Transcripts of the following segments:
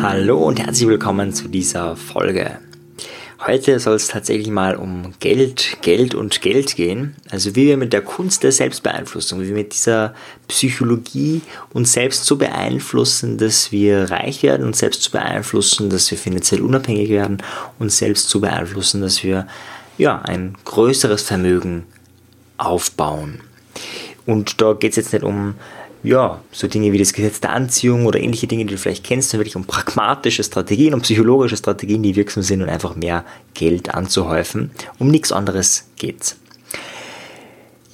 Hallo und herzlich willkommen zu dieser Folge. Heute soll es tatsächlich mal um Geld, Geld und Geld gehen. Also wie wir mit der Kunst der Selbstbeeinflussung, wie wir mit dieser Psychologie uns selbst so beeinflussen, dass wir reich werden, uns selbst zu beeinflussen, dass wir finanziell unabhängig werden, uns selbst zu beeinflussen, dass wir ja, ein größeres Vermögen aufbauen. Und da geht es jetzt nicht um ja, so Dinge wie das Gesetz der Anziehung oder ähnliche Dinge, die du vielleicht kennst, sondern wirklich um pragmatische Strategien, um psychologische Strategien, die wirksam sind und einfach mehr Geld anzuhäufen. Um nichts anderes geht's.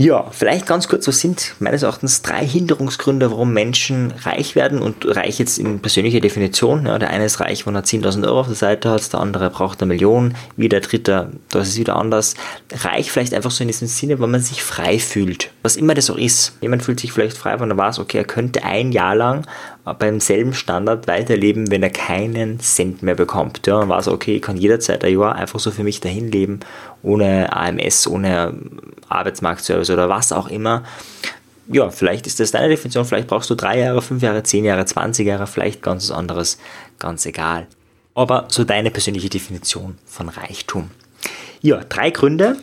Ja, vielleicht ganz kurz, was sind meines Erachtens drei Hinderungsgründe, warum Menschen reich werden und reich jetzt in persönlicher Definition. Ja, der eine ist reich, wenn er 10.000 Euro auf der Seite hat, der andere braucht eine Million, wie der dritte, da ist wieder anders. Reich vielleicht einfach so in diesem Sinne, weil man sich frei fühlt, was immer das auch ist. Jemand fühlt sich vielleicht frei, wenn er weiß, okay, er könnte ein Jahr lang beim selben Standard weiterleben, wenn er keinen Cent mehr bekommt. Ja, dann war es okay, ich kann jederzeit ein Jahr einfach so für mich dahin leben, ohne AMS, ohne Arbeitsmarktservice oder was auch immer. Ja, vielleicht ist das deine Definition, vielleicht brauchst du drei Jahre, fünf Jahre, zehn Jahre, 20 Jahre, vielleicht ganz was anderes, ganz egal. Aber so deine persönliche Definition von Reichtum. Ja, drei Gründe.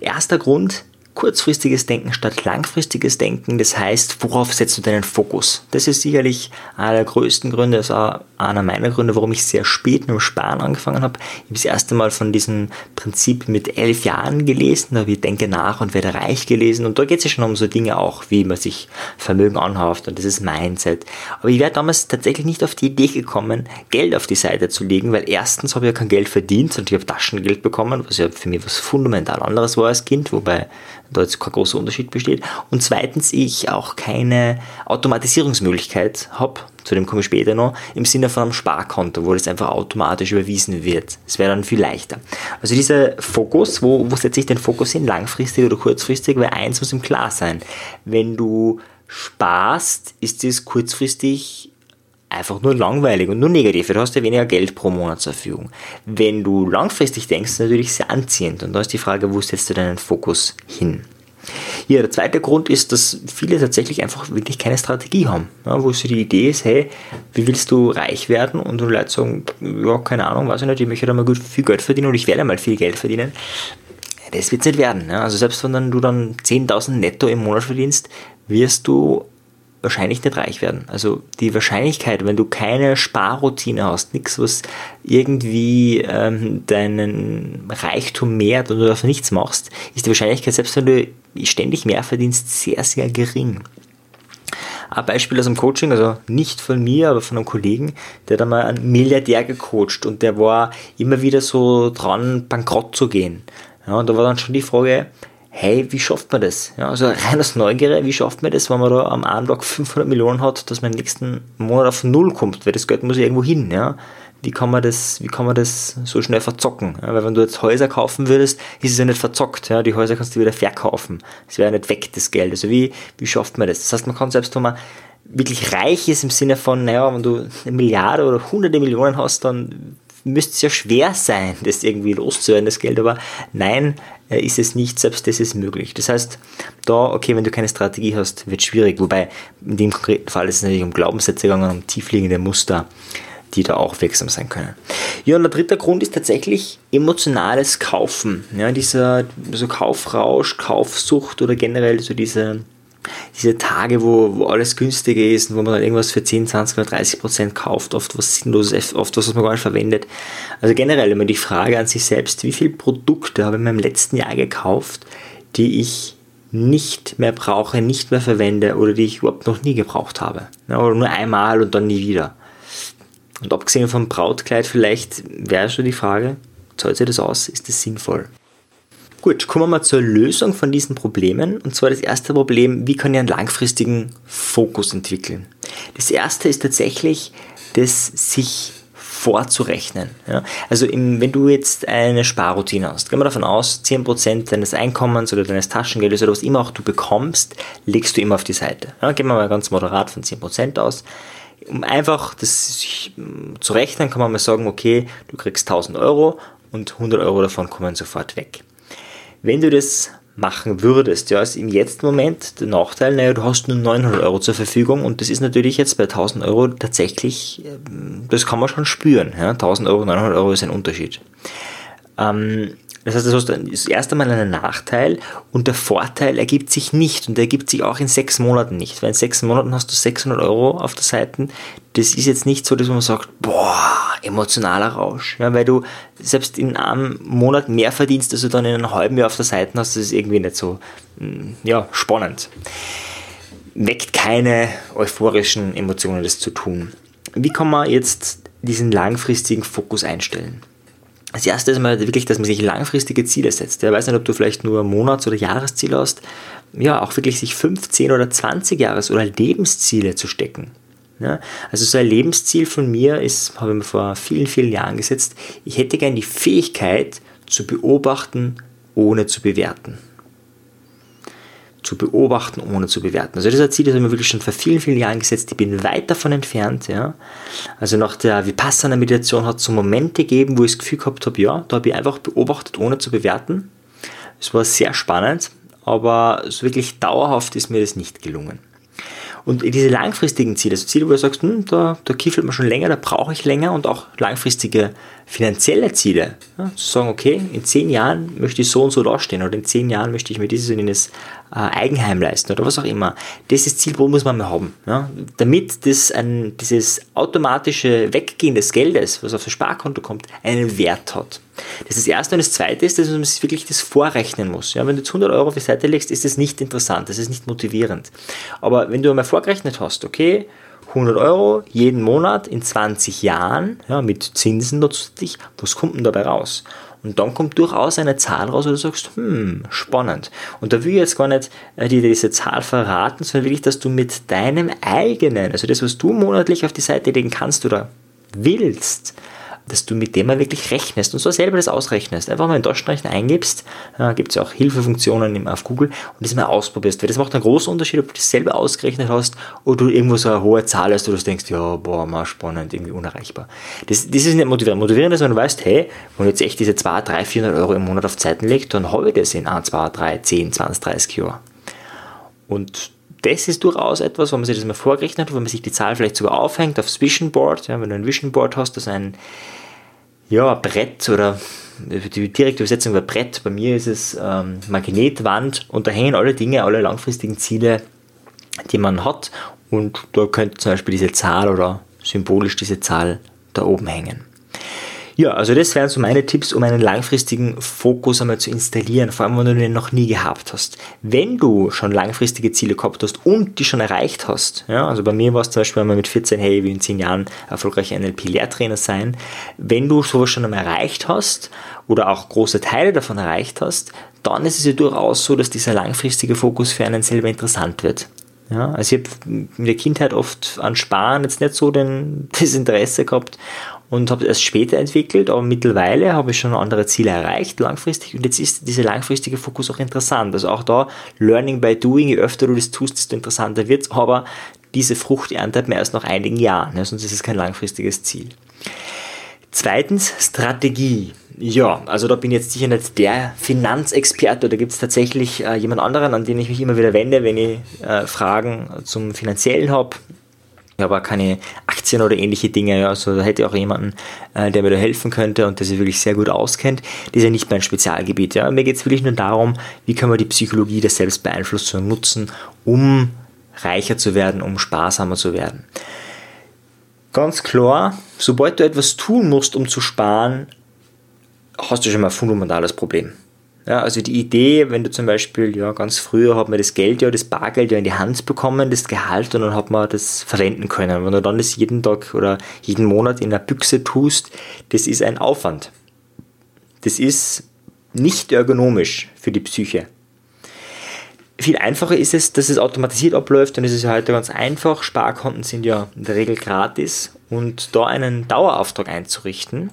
Erster Grund, kurzfristiges Denken statt langfristiges Denken. Das heißt, worauf setzt du deinen Fokus? Das ist sicherlich einer der größten Gründe, das war einer meiner Gründe, warum ich sehr spät mit dem Sparen angefangen habe. Ich habe das erste Mal von diesem Prinzip mit elf Jahren gelesen, da habe ich Denke nach und werde reich gelesen. Und da geht es ja schon um so Dinge auch, wie man sich Vermögen anhauft und das ist Mindset. Aber ich wäre damals tatsächlich nicht auf die Idee gekommen, Geld auf die Seite zu legen, weil erstens habe ich ja kein Geld verdient und ich habe Taschengeld bekommen, was ja für mich was fundamental anderes war als Kind, wobei da jetzt kein großer Unterschied besteht. Und zweitens, ich auch keine Automatisierungsmöglichkeit habe, zu dem komme ich später noch, im Sinne von einem Sparkonto, wo das einfach automatisch überwiesen wird. Das wäre dann viel leichter. Also dieser Fokus, wo, wo setze ich den Fokus hin, langfristig oder kurzfristig, weil eins muss ihm klar sein. Wenn du sparst, ist es kurzfristig einfach nur langweilig und nur negativ. Du hast ja weniger Geld pro Monat zur Verfügung. Wenn du langfristig denkst, ist natürlich sehr anziehend. Und da ist die Frage, wo setzt du deinen Fokus hin? Ja, der zweite Grund ist, dass viele tatsächlich einfach wirklich keine Strategie haben. Ja, wo so die Idee ist, hey, wie willst du reich werden? Und die Leute sagen, ja, keine Ahnung, weiß ich nicht, ich möchte da mal gut viel Geld verdienen und ich werde mal viel Geld verdienen. Das wird es nicht werden. Ja. Also selbst wenn du dann 10.000 netto im Monat verdienst, wirst du wahrscheinlich nicht reich werden. Also die Wahrscheinlichkeit, wenn du keine Sparroutine hast, nichts, was irgendwie ähm, deinen Reichtum mehrt und du dafür nichts machst, ist die Wahrscheinlichkeit, selbst wenn du ständig mehr verdienst, sehr, sehr gering. Ein Beispiel aus dem Coaching, also nicht von mir, aber von einem Kollegen, der hat einmal einen Milliardär gecoacht und der war immer wieder so dran, bankrott zu gehen. Ja, und da war dann schon die Frage, hey, wie schafft man das? Ja, also rein aus Neugierde, wie schafft man das, wenn man da am Tag 500 Millionen hat, dass man im nächsten Monat auf Null kommt, weil das Geld muss ja irgendwo hin, ja. Wie kann man das, wie kann man das so schnell verzocken? Ja, weil wenn du jetzt Häuser kaufen würdest, ist es ja nicht verzockt, ja. Die Häuser kannst du wieder verkaufen. Es wäre nicht weg, das Geld. Also wie, wie schafft man das? Das heißt, man kann selbst, wenn man wirklich reich ist im Sinne von, naja, wenn du eine Milliarde oder hunderte Millionen hast, dann müsste es ja schwer sein, das irgendwie loszuwerden, das Geld, aber nein, äh, ist es nicht, selbst das ist möglich. Das heißt, da, okay, wenn du keine Strategie hast, wird es schwierig, wobei in dem konkreten Fall ist es natürlich um Glaubenssätze gegangen, um tiefliegende Muster, die da auch wirksam sein können. Ja, und der dritte Grund ist tatsächlich emotionales Kaufen. Ja, dieser so Kaufrausch, Kaufsucht oder generell so diese diese Tage, wo, wo alles günstiger ist und wo man dann irgendwas für 10, 20 oder 30 Prozent kauft, oft was Sinnloses, oft was, was man gar nicht verwendet. Also generell immer die Frage an sich selbst, wie viele Produkte habe ich in meinem letzten Jahr gekauft, die ich nicht mehr brauche, nicht mehr verwende oder die ich überhaupt noch nie gebraucht habe. Oder nur einmal und dann nie wieder. Und abgesehen vom Brautkleid vielleicht wäre schon die Frage, zahlt sich das aus? Ist das sinnvoll? Gut, kommen wir mal zur Lösung von diesen Problemen. Und zwar das erste Problem, wie kann ich einen langfristigen Fokus entwickeln? Das erste ist tatsächlich, das sich vorzurechnen. Ja? Also im, wenn du jetzt eine Sparroutine hast, gehen wir davon aus, 10% deines Einkommens oder deines Taschengeldes oder was immer auch du bekommst, legst du immer auf die Seite. Ja? Gehen wir mal ganz moderat von 10% aus. Um einfach das zu rechnen, kann man mal sagen, okay, du kriegst 1000 Euro und 100 Euro davon kommen sofort weg. Wenn du das machen würdest. Ja, ist im jetzt Moment der Nachteil, naja, du hast nur 900 Euro zur Verfügung und das ist natürlich jetzt bei 1000 Euro tatsächlich, ähm, das kann man schon spüren. Ja, 1000 Euro, 900 Euro ist ein Unterschied. Ähm, das heißt, das hast das erste Mal einen Nachteil und der Vorteil ergibt sich nicht und der ergibt sich auch in sechs Monaten nicht. Weil in sechs Monaten hast du 600 Euro auf der Seite. Das ist jetzt nicht so, dass man sagt, boah, emotionaler Rausch. Ja, weil du selbst in einem Monat mehr verdienst, als du dann in einem halben Jahr auf der Seite hast, das ist irgendwie nicht so mm, ja, spannend. Weckt keine euphorischen Emotionen, das zu tun. Wie kann man jetzt diesen langfristigen Fokus einstellen? Das erste ist mal wirklich, dass man sich langfristige Ziele setzt. Ich weiß nicht, ob du vielleicht nur Monats- oder Jahresziele hast. Ja, auch wirklich sich 15 oder 20 Jahres- oder Lebensziele zu stecken. Ja, also so ein Lebensziel von mir ist, habe ich mir vor vielen, vielen Jahren gesetzt, ich hätte gern die Fähigkeit zu beobachten, ohne zu bewerten. Zu beobachten, ohne zu bewerten. Also ein Ziel, das habe ich mir wirklich schon vor vielen, vielen Jahren gesetzt. Ich bin weit davon entfernt. Ja. Also nach der Vipassana-Meditation hat es so Momente gegeben, wo ich das Gefühl gehabt habe, ja, da habe ich einfach beobachtet, ohne zu bewerten. Es war sehr spannend, aber so wirklich dauerhaft ist mir das nicht gelungen. Und diese langfristigen Ziele, also Ziele, wo du sagst, hm, da, da kiefelt man schon länger, da brauche ich länger und auch langfristige finanzielle Ziele. Ja, zu sagen, okay, in zehn Jahren möchte ich so und so dastehen oder in zehn Jahren möchte ich mir dieses und jenes äh, Eigenheim leisten oder was auch immer. Das ist Ziel, wo muss man mal haben. Ja? Damit das ein, dieses automatische Weggehen des Geldes, was auf das Sparkonto kommt, einen Wert hat. Das ist das Erste. Und das Zweite ist, dass man sich wirklich das vorrechnen muss. Ja, wenn du jetzt 100 Euro auf die Seite legst, ist das nicht interessant, das ist nicht motivierend. Aber wenn du einmal vorgerechnet hast, okay, 100 Euro jeden Monat in 20 Jahren, ja, mit Zinsen natürlich, was kommt denn dabei raus? Und dann kommt durchaus eine Zahl raus, wo du sagst, hm, spannend. Und da will ich jetzt gar nicht äh, dir diese Zahl verraten, sondern wirklich, dass du mit deinem eigenen, also das, was du monatlich auf die Seite legen kannst oder willst, dass du mit dem mal wirklich rechnest und so selber das ausrechnest. Einfach mal in Taschenrechner eingibst, äh, gibt es ja auch Hilfefunktionen auf Google und das mal ausprobierst. Weil das macht einen großen Unterschied, ob du das selber ausgerechnet hast oder du irgendwo so eine hohe Zahl hast, wo du denkst, ja, boah, mal spannend, irgendwie unerreichbar. Das, das ist nicht motivierend. Motivierend ist, wenn du weißt, hey, wenn ich jetzt echt diese 2, 3, 400 Euro im Monat auf Zeiten lege, dann habe ich das in 1, 2, 3, 10, 20, 30 Jahren. Und das ist durchaus etwas, wo man sich das mal vorgerechnet hat, wo man sich die Zahl vielleicht sogar aufhängt aufs Vision Board. Ja, wenn du ein Vision Board hast, das ein ja, Brett oder die direkte Übersetzung war Brett. Bei mir ist es ähm, Magnetwand und da hängen alle Dinge, alle langfristigen Ziele, die man hat. Und da könnte zum Beispiel diese Zahl oder symbolisch diese Zahl da oben hängen. Ja, also das wären so meine Tipps, um einen langfristigen Fokus einmal zu installieren, vor allem wenn du den noch nie gehabt hast. Wenn du schon langfristige Ziele gehabt hast und die schon erreicht hast, ja, also bei mir war es zum Beispiel einmal mit 14, hey, will in 10 Jahren erfolgreicher NLP-Lehrtrainer sein, wenn du sowas schon einmal erreicht hast oder auch große Teile davon erreicht hast, dann ist es ja durchaus so, dass dieser langfristige Fokus für einen selber interessant wird. Ja, also ich habe in der Kindheit oft an Sparen jetzt nicht so den, das Interesse gehabt und habe erst später entwickelt, aber mittlerweile habe ich schon andere Ziele erreicht, langfristig, und jetzt ist dieser langfristige Fokus auch interessant. Also auch da, Learning by Doing, je öfter du das tust, desto interessanter wird es, aber diese Frucht erntet man erst nach einigen Jahren, ja, sonst ist es kein langfristiges Ziel. Zweitens, Strategie. Ja, also da bin ich jetzt sicher nicht der Finanzexperte, da gibt es tatsächlich äh, jemand anderen, an den ich mich immer wieder wende, wenn ich äh, Fragen zum Finanziellen habe aber keine Aktien oder ähnliche Dinge. Also da hätte ich auch jemanden, äh, der mir da helfen könnte und der sich wirklich sehr gut auskennt. Das ist ja nicht mein Spezialgebiet. Ja. Mir geht es wirklich nur darum, wie kann man die Psychologie der Selbstbeeinflussung nutzen, um reicher zu werden, um sparsamer zu werden. Ganz klar, sobald du etwas tun musst, um zu sparen, hast du schon mal ein fundamentales Problem. Ja, also die Idee, wenn du zum Beispiel, ja, ganz früher hat man das Geld ja, das Bargeld ja in die Hand bekommen, das Gehalt, und dann hat man das verwenden können. Wenn du dann das jeden Tag oder jeden Monat in der Büchse tust, das ist ein Aufwand. Das ist nicht ergonomisch für die Psyche. Viel einfacher ist es, dass es automatisiert abläuft es ist ja heute ganz einfach. Sparkonten sind ja in der Regel gratis und da einen Dauerauftrag einzurichten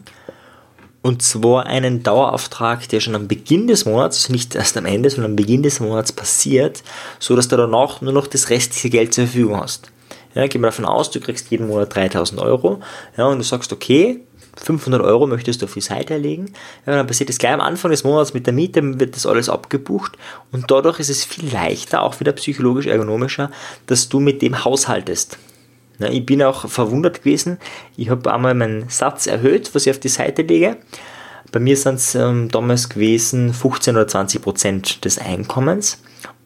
und zwar einen Dauerauftrag, der schon am Beginn des Monats, also nicht erst am Ende, sondern am Beginn des Monats passiert, so dass du danach nur noch das restliche Geld zur Verfügung hast. Ja, gehen wir davon aus, du kriegst jeden Monat 3000 Euro ja, und du sagst, okay, 500 Euro möchtest du auf die Seite legen. Ja, dann passiert das gleich am Anfang des Monats mit der Miete, wird das alles abgebucht und dadurch ist es viel leichter, auch wieder psychologisch ergonomischer, dass du mit dem haushaltest. Ja, ich bin auch verwundert gewesen. Ich habe einmal meinen Satz erhöht, was ich auf die Seite lege. Bei mir sind es ähm, damals gewesen 15 oder 20 Prozent des Einkommens.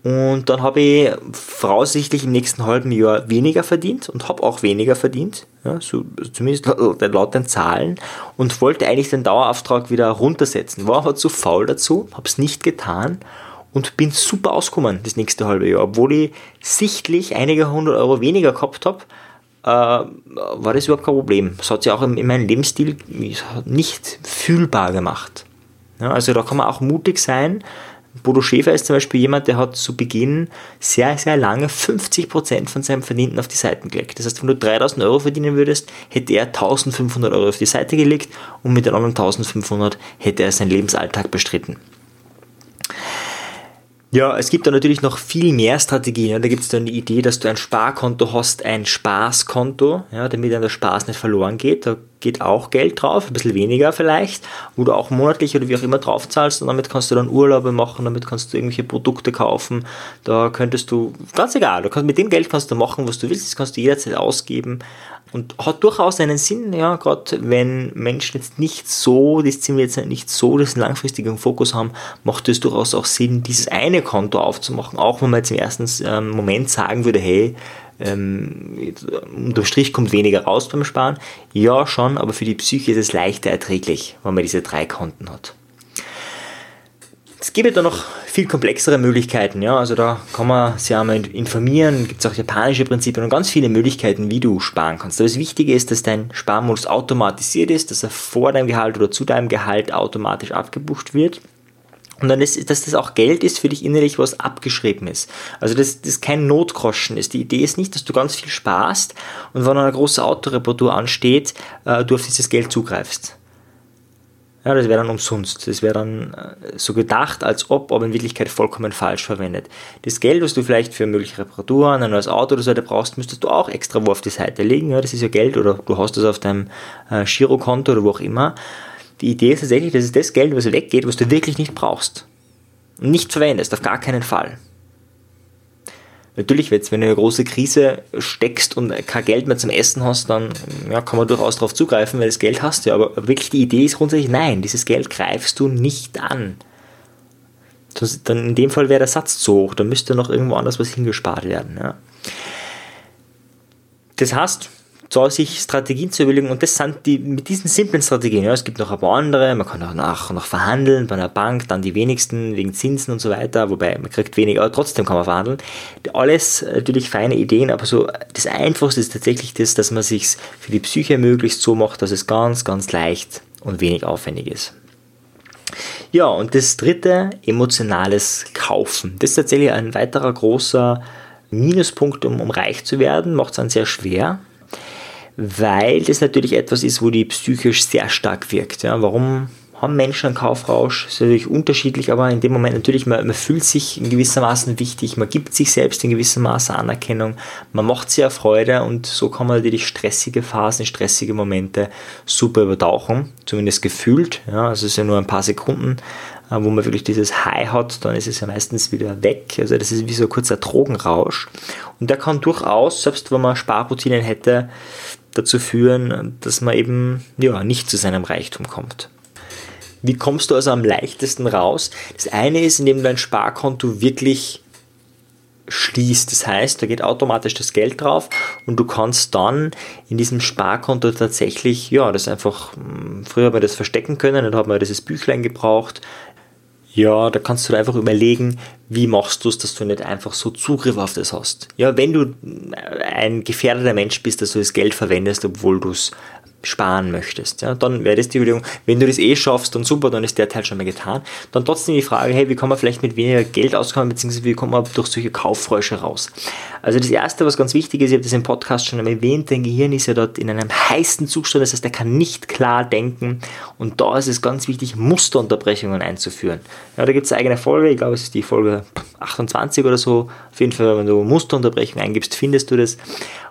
Und dann habe ich voraussichtlich im nächsten halben Jahr weniger verdient und habe auch weniger verdient, ja, so, zumindest laut den Zahlen, und wollte eigentlich den Dauerauftrag wieder runtersetzen. War aber zu faul dazu, habe es nicht getan und bin super ausgekommen das nächste halbe Jahr. Obwohl ich sichtlich einige hundert Euro weniger gehabt habe, äh, war das überhaupt kein Problem. Das hat sich auch in, in meinem Lebensstil nicht fühlbar gemacht. Ja, also da kann man auch mutig sein, Bodo Schäfer ist zum Beispiel jemand, der hat zu Beginn sehr, sehr lange 50% von seinem Verdienten auf die Seiten gelegt. Das heißt, wenn du 3000 Euro verdienen würdest, hätte er 1500 Euro auf die Seite gelegt und mit den anderen 1500 hätte er seinen Lebensalltag bestritten. Ja, es gibt da natürlich noch viel mehr Strategien. Da gibt es dann die Idee, dass du ein Sparkonto hast, ein Spaßkonto, ja, damit dann der Spaß nicht verloren geht. Da geht auch Geld drauf, ein bisschen weniger vielleicht, wo du auch monatlich oder wie auch immer drauf zahlst und damit kannst du dann Urlaube machen, damit kannst du irgendwelche Produkte kaufen. Da könntest du, ganz egal, du kannst, mit dem Geld kannst du machen, was du willst, das kannst du jederzeit ausgeben und hat durchaus einen Sinn, ja, gerade wenn Menschen jetzt nicht so diszipliniert sind, nicht so diesen langfristigen Fokus haben, macht es durchaus auch Sinn, dieses eine Konto aufzumachen, auch wenn man jetzt im ersten ähm, Moment sagen würde, hey, ähm, unterm Strich kommt weniger raus beim Sparen. Ja, schon, aber für die Psyche ist es leichter erträglich, wenn man diese drei Konten hat. Es gibt da noch viel komplexere Möglichkeiten, ja, also da kann man sich einmal informieren, gibt es auch japanische Prinzipien und ganz viele Möglichkeiten, wie du sparen kannst. Aber das Wichtige ist, dass dein Sparmodus automatisiert ist, dass er vor deinem Gehalt oder zu deinem Gehalt automatisch abgebucht wird. Und dann ist, dass das auch Geld ist für dich innerlich, was abgeschrieben ist. Also dass das kein Notgroschen ist. Die Idee ist nicht, dass du ganz viel sparst und wenn eine große Autoreparatur ansteht, äh, du auf dieses Geld zugreifst. Ja, das wäre dann umsonst. Das wäre dann äh, so gedacht, als ob, aber in Wirklichkeit vollkommen falsch verwendet. Das Geld, was du vielleicht für mögliche Reparaturen, ein neues Auto oder so brauchst, müsstest du auch extra wo auf die Seite legen. Ja, das ist ja Geld oder du hast das auf deinem äh, Girokonto oder wo auch immer. Die Idee ist tatsächlich, dass es das Geld, was weggeht, was du wirklich nicht brauchst. Und nicht verwendest, auf gar keinen Fall. Natürlich, wenn du in eine große Krise steckst und kein Geld mehr zum Essen hast, dann ja, kann man durchaus darauf zugreifen, weil das Geld hast du. Aber wirklich die Idee ist grundsätzlich, nein, dieses Geld greifst du nicht an. dann in dem Fall wäre der Satz zu hoch, da müsste noch irgendwo anders was hingespart werden. Ja. Das heißt, so sich Strategien zu überlegen und das sind die mit diesen simplen Strategien. Ja, es gibt noch ein paar andere, man kann auch nach, noch verhandeln bei einer Bank, dann die wenigsten wegen Zinsen und so weiter, wobei man kriegt weniger, aber trotzdem kann man verhandeln. Alles natürlich feine Ideen, aber so das Einfachste ist tatsächlich das, dass man sich für die Psyche möglichst so macht, dass es ganz, ganz leicht und wenig aufwendig ist. Ja, und das dritte, emotionales Kaufen. Das ist tatsächlich ein weiterer großer Minuspunkt, um, um reich zu werden, macht es dann sehr schwer weil das natürlich etwas ist, wo die psychisch sehr stark wirkt. Ja, warum haben Menschen einen Kaufrausch? Das ist natürlich unterschiedlich, aber in dem Moment natürlich, man, man fühlt sich in gewissermaßen wichtig, man gibt sich selbst in gewissem Maße Anerkennung, man macht ja Freude und so kann man natürlich stressige Phasen, stressige Momente super übertauchen, zumindest gefühlt. Ja, also es ist ja nur ein paar Sekunden, äh, wo man wirklich dieses High hat, dann ist es ja meistens wieder weg. Also das ist wie so ein kurzer Drogenrausch. Und der kann durchaus, selbst wenn man Sparroutinen hätte, dazu führen, dass man eben ja, nicht zu seinem Reichtum kommt. Wie kommst du also am leichtesten raus? Das eine ist, indem du dein Sparkonto wirklich schließt. Das heißt, da geht automatisch das Geld drauf und du kannst dann in diesem Sparkonto tatsächlich, ja, das einfach, hm, früher haben wir das verstecken können, dann hat man dieses Büchlein gebraucht, ja, da kannst du einfach überlegen, wie machst du es, dass du nicht einfach so Zugriff auf das hast. Ja, wenn du ein gefährdeter Mensch bist, dass du das Geld verwendest, obwohl du es sparen möchtest, ja, dann wäre das die Überlegung, wenn du das eh schaffst, dann super, dann ist der Teil schon mal getan. Dann trotzdem die Frage, hey, wie kann man vielleicht mit weniger Geld auskommen, beziehungsweise wie kommt man durch solche Kauffräusche raus? Also das Erste, was ganz wichtig ist, ich habe das im Podcast schon einmal erwähnt, dein Gehirn ist ja dort in einem heißen Zustand, das heißt, er kann nicht klar denken und da ist es ganz wichtig, Musterunterbrechungen einzuführen. Ja, da gibt es eine eigene Folge, ich glaube, es ist die Folge 28 oder so, auf jeden Fall, wenn du Musterunterbrechung eingibst, findest du das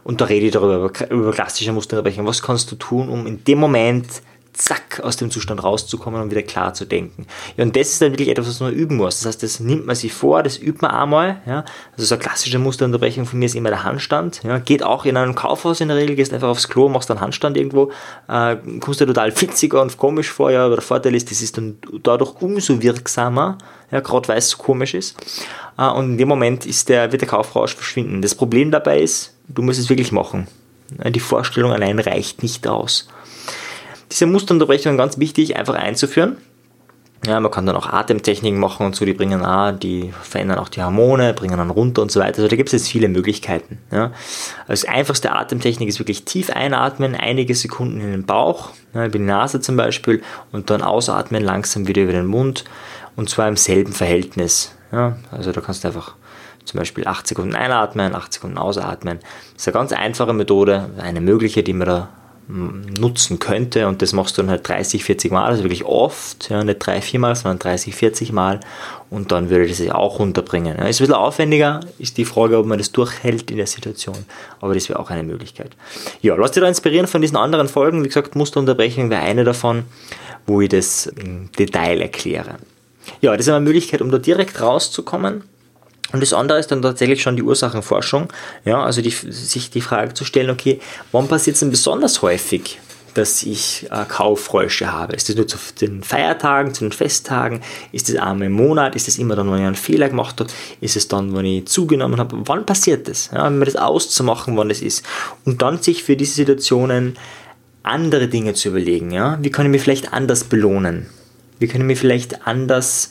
und da rede ich darüber, über klassische Musterunterbrechung. Was kannst du tun, um in dem Moment zack, aus dem Zustand rauszukommen und wieder klar zu denken. Ja, und das ist dann wirklich etwas, was man üben muss. Das heißt, das nimmt man sich vor, das übt man einmal. Ja. Also so eine klassische Musterunterbrechung von mir ist immer der Handstand. Ja. Geht auch in einem Kaufhaus in der Regel, gehst einfach aufs Klo, machst einen Handstand irgendwo, äh, kommst dir total witziger und komisch vor, ja, aber der Vorteil ist, das ist dann dadurch umso wirksamer, ja, gerade weil es so komisch ist. Äh, und in dem Moment ist der, wird der Kaufrausch verschwinden. Das Problem dabei ist, du musst es wirklich machen. Die Vorstellung allein reicht nicht aus. Diese Musterunterbrechung ganz wichtig, einfach einzuführen. Ja, man kann dann auch Atemtechniken machen und so, die bringen auch, die verändern auch die Hormone, bringen dann runter und so weiter. Also da gibt es jetzt viele Möglichkeiten. Ja. Als einfachste Atemtechnik ist wirklich tief einatmen, einige Sekunden in den Bauch, ja, über die Nase zum Beispiel, und dann ausatmen langsam wieder über den Mund und zwar im selben Verhältnis. Ja. Also da kannst du einfach zum Beispiel 8 Sekunden einatmen, 8 Sekunden ausatmen. Das ist eine ganz einfache Methode, eine mögliche, die man da nutzen könnte und das machst du dann halt 30, 40 Mal, also wirklich oft, ja, nicht 3, 4 Mal, sondern 30, 40 Mal und dann würde das sich auch runterbringen. Ja, ist ein bisschen aufwendiger, ist die Frage, ob man das durchhält in der Situation, aber das wäre auch eine Möglichkeit. Ja, lass dich da inspirieren von diesen anderen Folgen, wie gesagt, Musterunterbrechung wäre eine davon, wo ich das im Detail erkläre. Ja, das ist eine Möglichkeit, um da direkt rauszukommen und das andere ist dann tatsächlich schon die Ursachenforschung, ja, also die, sich die Frage zu stellen, okay, wann passiert es denn besonders häufig, dass ich äh, Kaufräusche habe? Ist das nur zu den Feiertagen, zu den Festtagen? Ist das einmal im Monat? Ist das immer dann, wenn ich einen Fehler gemacht habe? Ist es dann, wenn ich zugenommen habe? Wann passiert das? Ja, mir das auszumachen, wann das ist. Und dann sich für diese Situationen andere Dinge zu überlegen. Ja? Wie kann ich mich vielleicht anders belohnen? Wie kann ich mich vielleicht anders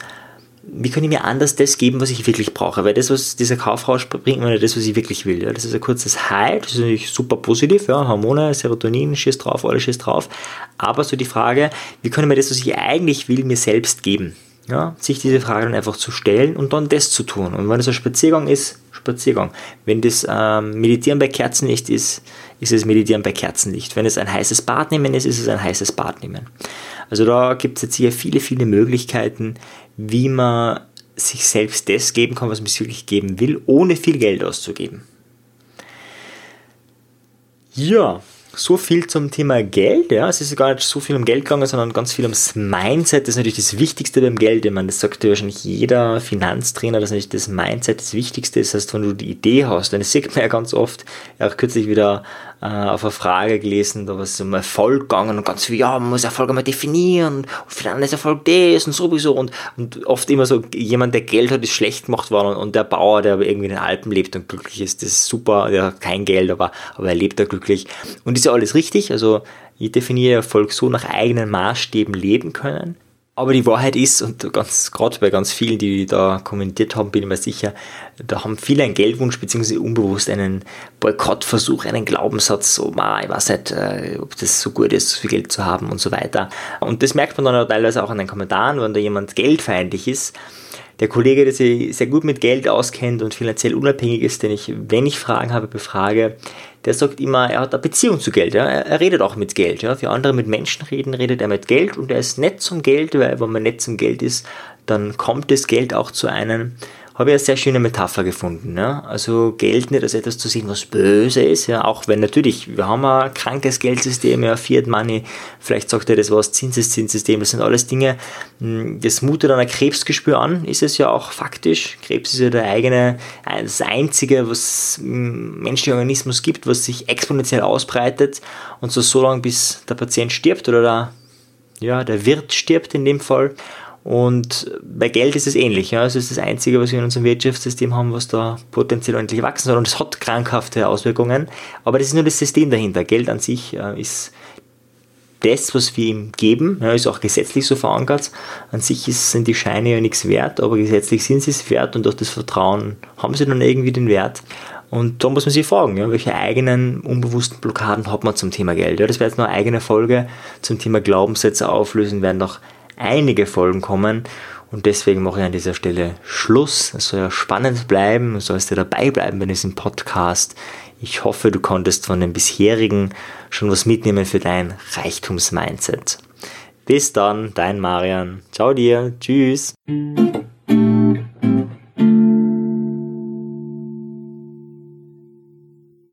wie kann ich mir anders das geben, was ich wirklich brauche? Weil das, was dieser Kaufrausch bringt mir das, was ich wirklich will. Ja. Das ist ein kurzes High, das ist natürlich super positiv, ja. Hormone, Serotonin, schießt drauf, alles schießt drauf. Aber so die Frage, wie kann ich mir das, was ich eigentlich will, mir selbst geben? Ja, sich diese Frage dann einfach zu stellen und dann das zu tun. Und wenn es ein Spaziergang ist, Spaziergang. Wenn das ähm, Meditieren bei Kerzenlicht ist, ist es Meditieren bei Kerzenlicht. Wenn es ein heißes Bad nehmen ist, ist es ein heißes Bad nehmen. Also da gibt es jetzt hier viele, viele Möglichkeiten, wie man sich selbst das geben kann, was man sich wirklich geben will, ohne viel Geld auszugeben. Ja, so viel zum Thema Geld. Ja. Es ist gar nicht so viel um Geld gegangen, sondern ganz viel ums Mindset. Das ist natürlich das Wichtigste beim Geld. Ich meine, das sagt ja wahrscheinlich jeder Finanztrainer, dass natürlich das Mindset das Wichtigste ist. Das heißt, wenn du die Idee hast, und das sieht man ja ganz oft, auch kürzlich wieder äh, auf eine Frage gelesen, da war es um Erfolg gegangen und ganz viel, ja, man muss Erfolg einmal definieren und dann ist Erfolg das und sowieso und, und oft immer so, jemand, der Geld hat, ist schlecht gemacht worden und, und der Bauer, der irgendwie in den Alpen lebt und glücklich ist, das ist super, der hat kein Geld, aber, aber er lebt da glücklich. Und ist ja alles richtig, also ich definiere Erfolg so nach eigenen Maßstäben leben können aber die Wahrheit ist, und ganz gerade bei ganz vielen, die da kommentiert haben, bin ich mir sicher, da haben viele einen Geldwunsch, beziehungsweise unbewusst einen Boykottversuch, einen Glaubenssatz, so, ma, ich weiß nicht, äh, ob das so gut ist, so viel Geld zu haben und so weiter. Und das merkt man dann auch teilweise auch in den Kommentaren, wenn da jemand geldfeindlich ist. Der Kollege, der sich sehr gut mit Geld auskennt und finanziell unabhängig ist, den ich, wenn ich Fragen habe, befrage, der sagt immer, er hat eine Beziehung zu Geld. Ja? Er, redet auch mit Geld. Ja? Für andere mit Menschen reden, redet er mit Geld und er ist nett zum Geld, weil wenn man nett zum Geld ist, dann kommt das Geld auch zu einem habe ich eine sehr schöne Metapher gefunden. Ja? Also Geld nicht als etwas zu sehen, was böse ist, ja? auch wenn natürlich, wir haben ein krankes Geldsystem, ja, Fiat Money, vielleicht sagt er das was, Zinseszinssystem, das sind alles Dinge, hm, das mutet an ein Krebsgespür an, ist es ja auch faktisch. Krebs ist ja der eigene, das einzige, was im menschlichen Organismus gibt, was sich exponentiell ausbreitet und so so lange, bis der Patient stirbt oder der, ja, der Wirt stirbt in dem Fall. Und bei Geld ist es ähnlich. Ja. Es ist das Einzige, was wir in unserem Wirtschaftssystem haben, was da potenziell ordentlich wachsen soll. Und es hat krankhafte Auswirkungen. Aber das ist nur das System dahinter. Geld an sich äh, ist das, was wir ihm geben, ja, ist auch gesetzlich so verankert. An sich ist, sind die Scheine ja nichts wert, aber gesetzlich sind sie es wert und durch das Vertrauen haben sie dann irgendwie den Wert. Und da muss man sich fragen, ja, welche eigenen unbewussten Blockaden hat man zum Thema Geld. Ja, das wäre jetzt noch eine eigene Folge zum Thema Glaubenssätze auflösen, werden noch einige Folgen kommen. Und deswegen mache ich an dieser Stelle Schluss. Es soll ja spannend bleiben, du sollst ja dabei bleiben bei diesem Podcast. Ich hoffe, du konntest von dem bisherigen schon was mitnehmen für dein Reichtums-Mindset. Bis dann, dein Marian. Ciao dir. Tschüss.